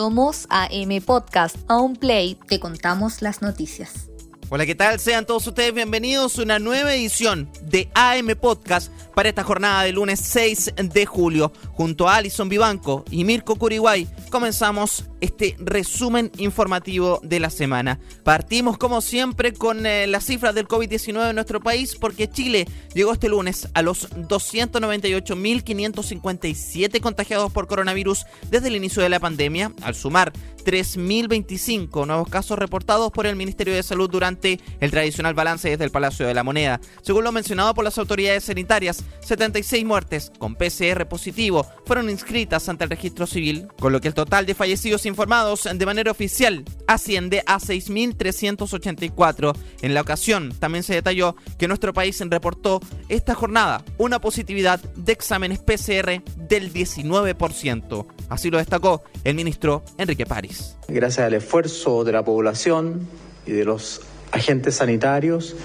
Somos AM Podcast. A un play te contamos las noticias. Hola, ¿qué tal? Sean todos ustedes bienvenidos a una nueva edición de AM Podcast para esta jornada de lunes 6 de julio. Junto a Alison Vivanco y Mirko Curiguay comenzamos este resumen informativo de la semana. Partimos como siempre con eh, las cifras del COVID-19 en nuestro país porque Chile llegó este lunes a los 298.557 contagiados por coronavirus desde el inicio de la pandemia, al sumar 3.025 nuevos casos reportados por el Ministerio de Salud durante el tradicional balance desde el Palacio de la Moneda. Según lo mencionado por las autoridades sanitarias, 76 muertes con PCR positivo fueron inscritas ante el registro civil, con lo que el total de fallecidos informados de manera oficial asciende a 6.384. En la ocasión también se detalló que nuestro país reportó esta jornada una positividad de exámenes PCR del 19%. Así lo destacó el ministro Enrique París. Gracias al esfuerzo de la población y de los agentes sanitarios,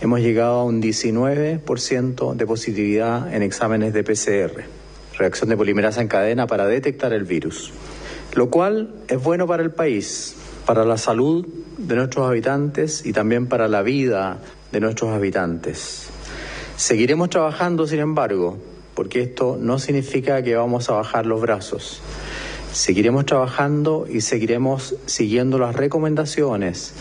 hemos llegado a un 19% de positividad en exámenes de PCR, reacción de polimerasa en cadena para detectar el virus, lo cual es bueno para el país, para la salud de nuestros habitantes y también para la vida de nuestros habitantes. Seguiremos trabajando, sin embargo, porque esto no significa que vamos a bajar los brazos. Seguiremos trabajando y seguiremos siguiendo las recomendaciones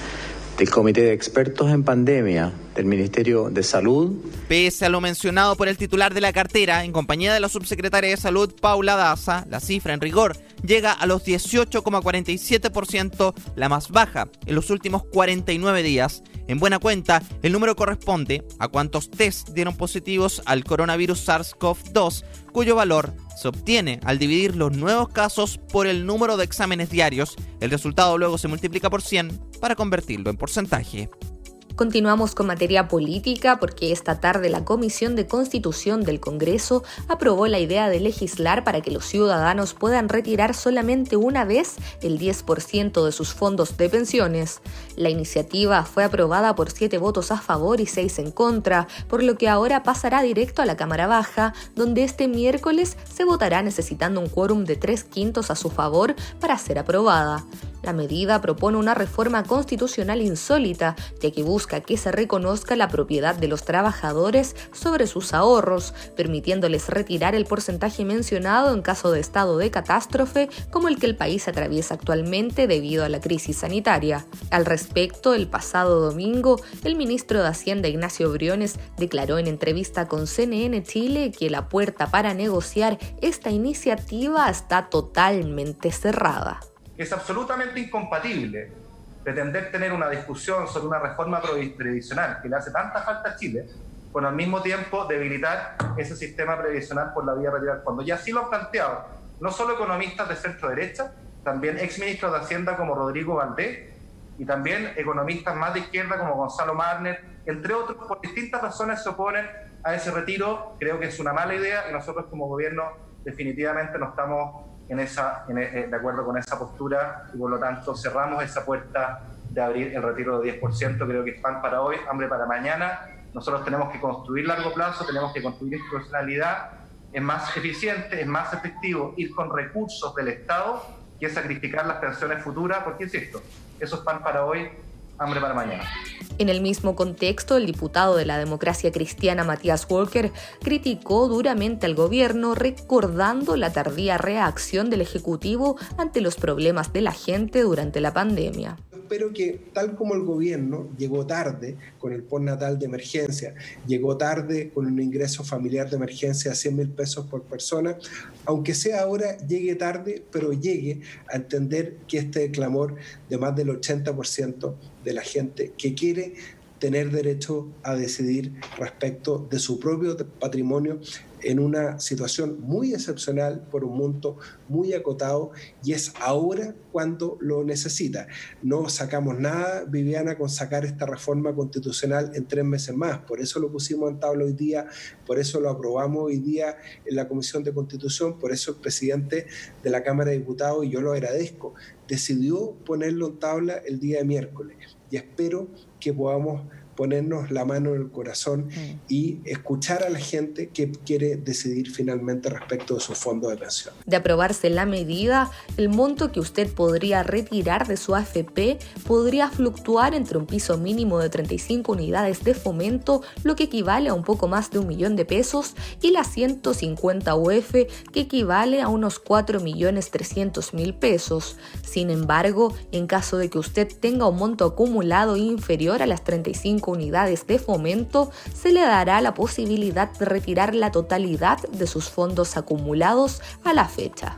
del Comité de Expertos en Pandemia del Ministerio de Salud. Pese a lo mencionado por el titular de la cartera, en compañía de la subsecretaria de Salud, Paula Daza, la cifra en rigor llega a los 18,47%, la más baja en los últimos 49 días. En buena cuenta, el número corresponde a cuántos test dieron positivos al coronavirus SARS-CoV-2, cuyo valor se obtiene al dividir los nuevos casos por el número de exámenes diarios. El resultado luego se multiplica por 100 para convertirlo en porcentaje. Continuamos con materia política porque esta tarde la Comisión de Constitución del Congreso aprobó la idea de legislar para que los ciudadanos puedan retirar solamente una vez el 10% de sus fondos de pensiones. La iniciativa fue aprobada por siete votos a favor y seis en contra, por lo que ahora pasará directo a la Cámara Baja, donde este miércoles se votará necesitando un quórum de tres quintos a su favor para ser aprobada. La medida propone una reforma constitucional insólita, ya que busca que se reconozca la propiedad de los trabajadores sobre sus ahorros, permitiéndoles retirar el porcentaje mencionado en caso de estado de catástrofe como el que el país atraviesa actualmente debido a la crisis sanitaria. Al respecto, el pasado domingo, el ministro de Hacienda Ignacio Briones declaró en entrevista con CNN Chile que la puerta para negociar esta iniciativa está totalmente cerrada es absolutamente incompatible pretender tener una discusión sobre una reforma previsional que le hace tanta falta a Chile, con al mismo tiempo debilitar ese sistema previsional por la vía retirar cuando Ya así lo han planteado no solo economistas de centro derecha, también exministros de Hacienda como Rodrigo Valdés y también economistas más de izquierda como Gonzalo Marner, entre otros, por distintas razones se oponen a ese retiro. Creo que es una mala idea y nosotros como gobierno definitivamente no estamos en esa, eh, de acuerdo con esa postura y por lo tanto cerramos esa puerta de abrir el retiro de 10%. Creo que es pan para hoy, hambre para mañana. Nosotros tenemos que construir largo plazo, tenemos que construir institucionalidad. Es más eficiente, es más efectivo ir con recursos del Estado que sacrificar las pensiones futuras, porque insisto, eso es pan para hoy, hambre para mañana. En el mismo contexto, el diputado de la democracia cristiana Matías Walker criticó duramente al gobierno recordando la tardía reacción del Ejecutivo ante los problemas de la gente durante la pandemia espero que tal como el gobierno llegó tarde con el postnatal de emergencia, llegó tarde con un ingreso familiar de emergencia a 100 mil pesos por persona, aunque sea ahora llegue tarde, pero llegue a entender que este clamor de más del 80% de la gente que quiere tener derecho a decidir respecto de su propio patrimonio en una situación muy excepcional por un monto muy acotado y es ahora cuando lo necesita. No sacamos nada, Viviana, con sacar esta reforma constitucional en tres meses más. Por eso lo pusimos en tabla hoy día, por eso lo aprobamos hoy día en la Comisión de Constitución, por eso el presidente de la Cámara de Diputados, y yo lo agradezco, decidió ponerlo en tabla el día de miércoles y espero que podamos ponernos la mano en el corazón mm. y escuchar a la gente que quiere decidir finalmente respecto de su fondo de pensión. De aprobarse la medida, el monto que usted podría retirar de su AFP podría fluctuar entre un piso mínimo de 35 unidades de fomento, lo que equivale a un poco más de un millón de pesos, y la 150 UF, que equivale a unos 4 millones 300 mil pesos. Sin embargo, en caso de que usted tenga un monto acumulado inferior a las 35 unidades de fomento, se le dará la posibilidad de retirar la totalidad de sus fondos acumulados a la fecha.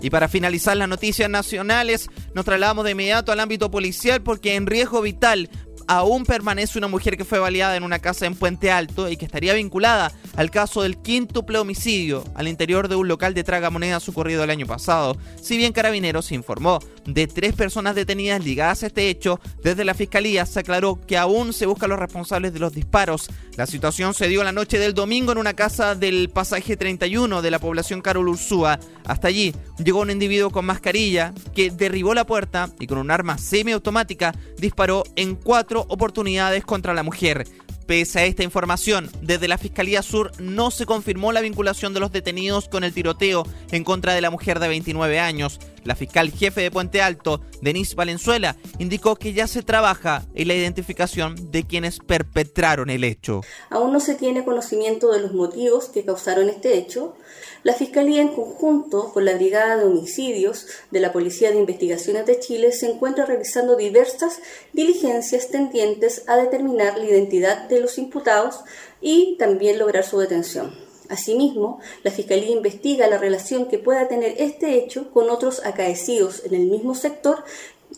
Y para finalizar las noticias nacionales, nos trasladamos de inmediato al ámbito policial porque en riesgo vital aún permanece una mujer que fue baleada en una casa en Puente Alto y que estaría vinculada al caso del quíntuple homicidio al interior de un local de tragamonedas ocurrido el año pasado. Si bien Carabineros informó de tres personas detenidas ligadas a este hecho, desde la Fiscalía se aclaró que aún se buscan los responsables de los disparos. La situación se dio la noche del domingo en una casa del pasaje 31 de la población Carol Ursúa. Hasta allí llegó un individuo con mascarilla que derribó la puerta y con un arma semiautomática disparó en cuatro oportunidades contra la mujer. Pese a esta información, desde la Fiscalía Sur no se confirmó la vinculación de los detenidos con el tiroteo en contra de la mujer de 29 años. La fiscal jefe de Puente Alto, Denise Valenzuela, indicó que ya se trabaja en la identificación de quienes perpetraron el hecho. Aún no se tiene conocimiento de los motivos que causaron este hecho. La Fiscalía, en conjunto con la Brigada de Homicidios de la Policía de Investigaciones de Chile, se encuentra realizando diversas diligencias tendientes a determinar la identidad de los imputados y también lograr su detención. Asimismo, la Fiscalía investiga la relación que pueda tener este hecho con otros acaecidos en el mismo sector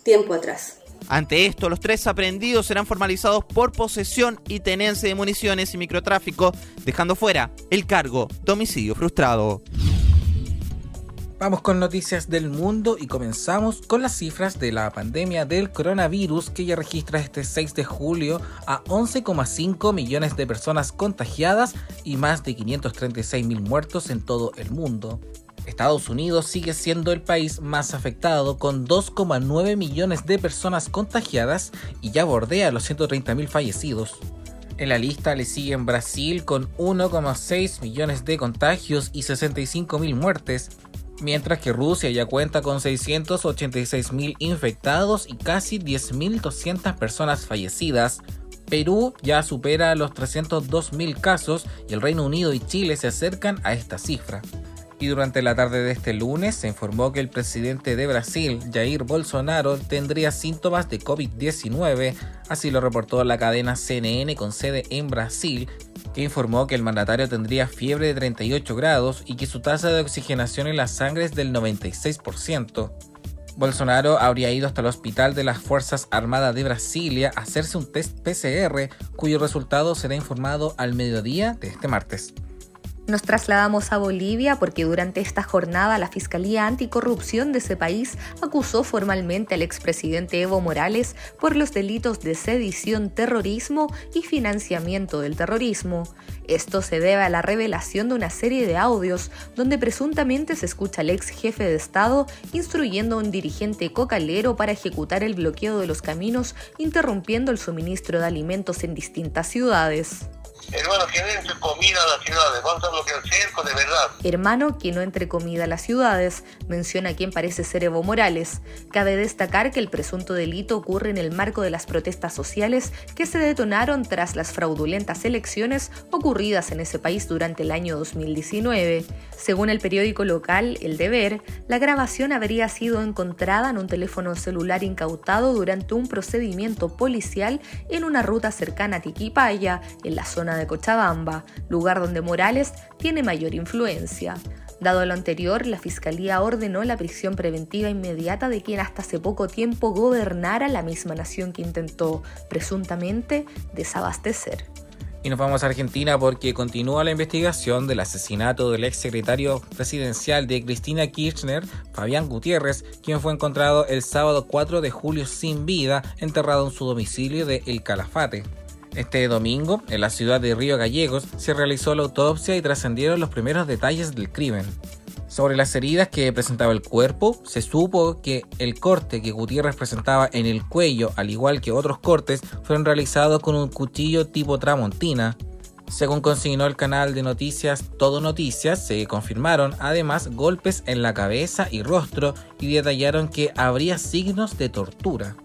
tiempo atrás. Ante esto, los tres aprendidos serán formalizados por posesión y tenencia de municiones y microtráfico, dejando fuera el cargo de homicidio frustrado. Vamos con noticias del mundo y comenzamos con las cifras de la pandemia del coronavirus que ya registra este 6 de julio a 11,5 millones de personas contagiadas y más de 536 mil muertos en todo el mundo. Estados Unidos sigue siendo el país más afectado con 2,9 millones de personas contagiadas y ya bordea los 130 mil fallecidos. En la lista le siguen Brasil con 1,6 millones de contagios y 65 mil muertes, mientras que Rusia ya cuenta con 686.000 infectados y casi 10.200 personas fallecidas. Perú ya supera los 302.000 casos y el Reino Unido y Chile se acercan a esta cifra. Y durante la tarde de este lunes se informó que el presidente de Brasil, Jair Bolsonaro, tendría síntomas de COVID-19, así lo reportó la cadena CNN con sede en Brasil, que informó que el mandatario tendría fiebre de 38 grados y que su tasa de oxigenación en la sangre es del 96%. Bolsonaro habría ido hasta el hospital de las Fuerzas Armadas de Brasilia a hacerse un test PCR cuyo resultado será informado al mediodía de este martes. Nos trasladamos a Bolivia porque durante esta jornada la Fiscalía Anticorrupción de ese país acusó formalmente al expresidente Evo Morales por los delitos de sedición, terrorismo y financiamiento del terrorismo. Esto se debe a la revelación de una serie de audios donde presuntamente se escucha al ex jefe de Estado instruyendo a un dirigente cocalero para ejecutar el bloqueo de los caminos, interrumpiendo el suministro de alimentos en distintas ciudades. Hermano, que no entre comida a las ciudades, vamos a bloquear el cerco, de verdad. Hermano, que no entre comida a las ciudades, menciona quien parece ser Evo Morales. Cabe destacar que el presunto delito ocurre en el marco de las protestas sociales que se detonaron tras las fraudulentas elecciones ocurridas en ese país durante el año 2019. Según el periódico local El Deber, la grabación habría sido encontrada en un teléfono celular incautado durante un procedimiento policial en una ruta cercana a Tiquipaya, en la zona de Cochabamba, lugar donde Morales tiene mayor influencia. Dado lo anterior, la Fiscalía ordenó la prisión preventiva inmediata de quien hasta hace poco tiempo gobernara la misma nación que intentó, presuntamente, desabastecer. Y nos vamos a Argentina porque continúa la investigación del asesinato del ex secretario presidencial de Cristina Kirchner, Fabián Gutiérrez, quien fue encontrado el sábado 4 de julio sin vida, enterrado en su domicilio de El Calafate. Este domingo, en la ciudad de Río Gallegos, se realizó la autopsia y trascendieron los primeros detalles del crimen. Sobre las heridas que presentaba el cuerpo, se supo que el corte que Gutiérrez presentaba en el cuello, al igual que otros cortes, fueron realizados con un cuchillo tipo tramontina. Según consignó el canal de noticias Todo Noticias, se confirmaron además golpes en la cabeza y rostro y detallaron que habría signos de tortura.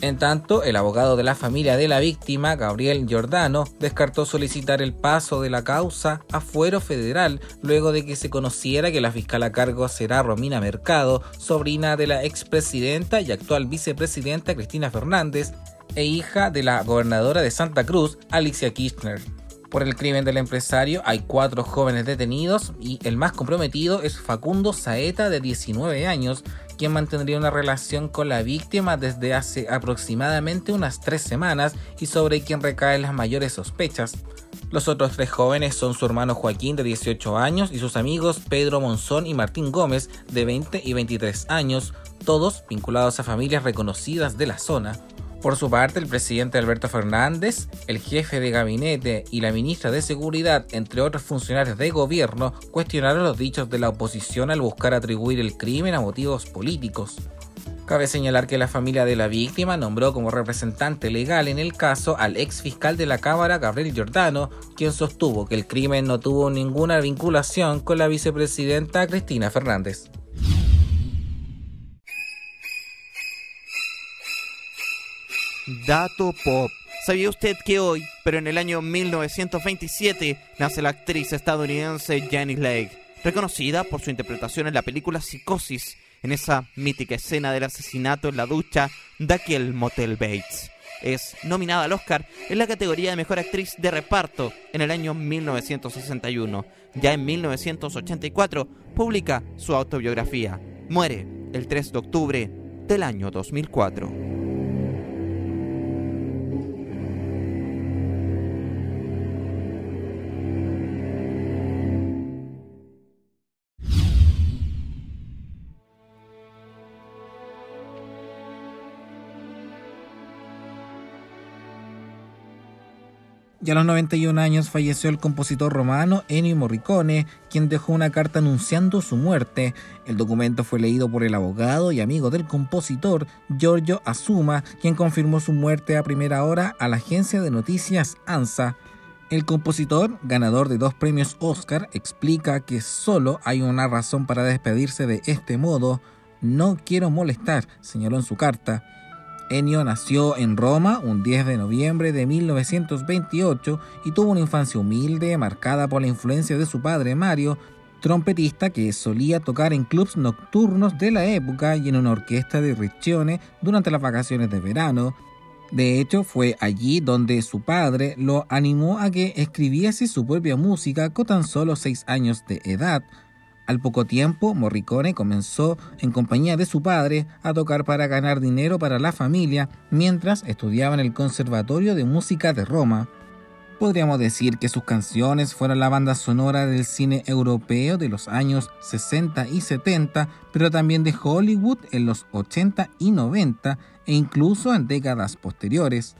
En tanto, el abogado de la familia de la víctima, Gabriel Giordano, descartó solicitar el paso de la causa a fuero federal luego de que se conociera que la fiscal a cargo será Romina Mercado, sobrina de la expresidenta y actual vicepresidenta Cristina Fernández e hija de la gobernadora de Santa Cruz, Alicia Kirchner. Por el crimen del empresario hay cuatro jóvenes detenidos y el más comprometido es Facundo Saeta de 19 años, quien mantendría una relación con la víctima desde hace aproximadamente unas tres semanas y sobre quien recaen las mayores sospechas. Los otros tres jóvenes son su hermano Joaquín de 18 años y sus amigos Pedro Monzón y Martín Gómez de 20 y 23 años, todos vinculados a familias reconocidas de la zona. Por su parte, el presidente Alberto Fernández, el jefe de gabinete y la ministra de Seguridad, entre otros funcionarios de gobierno, cuestionaron los dichos de la oposición al buscar atribuir el crimen a motivos políticos. Cabe señalar que la familia de la víctima nombró como representante legal en el caso al ex fiscal de la Cámara, Gabriel Giordano, quien sostuvo que el crimen no tuvo ninguna vinculación con la vicepresidenta Cristina Fernández. Dato Pop. ¿Sabía usted que hoy, pero en el año 1927, nace la actriz estadounidense Jenny Lake, reconocida por su interpretación en la película Psicosis, en esa mítica escena del asesinato en la ducha de aquel Motel Bates? Es nominada al Oscar en la categoría de Mejor Actriz de Reparto en el año 1961. Ya en 1984 publica su autobiografía. Muere el 3 de octubre del año 2004. Y a los 91 años falleció el compositor romano Ennio Morricone, quien dejó una carta anunciando su muerte. El documento fue leído por el abogado y amigo del compositor, Giorgio Asuma, quien confirmó su muerte a primera hora a la agencia de noticias ANSA. El compositor, ganador de dos premios Oscar, explica que solo hay una razón para despedirse de este modo. No quiero molestar, señaló en su carta. Ennio nació en Roma un 10 de noviembre de 1928 y tuvo una infancia humilde marcada por la influencia de su padre Mario, trompetista que solía tocar en clubs nocturnos de la época y en una orquesta de Riccione durante las vacaciones de verano. De hecho, fue allí donde su padre lo animó a que escribiese su propia música con tan solo 6 años de edad. Al poco tiempo, Morricone comenzó, en compañía de su padre, a tocar para ganar dinero para la familia mientras estudiaba en el Conservatorio de Música de Roma. Podríamos decir que sus canciones fueron la banda sonora del cine europeo de los años 60 y 70, pero también de Hollywood en los 80 y 90 e incluso en décadas posteriores.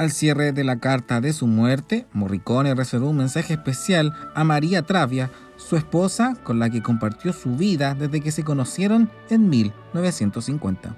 Al cierre de la carta de su muerte, Morricone reservó un mensaje especial a María Travia, su esposa con la que compartió su vida desde que se conocieron en 1950.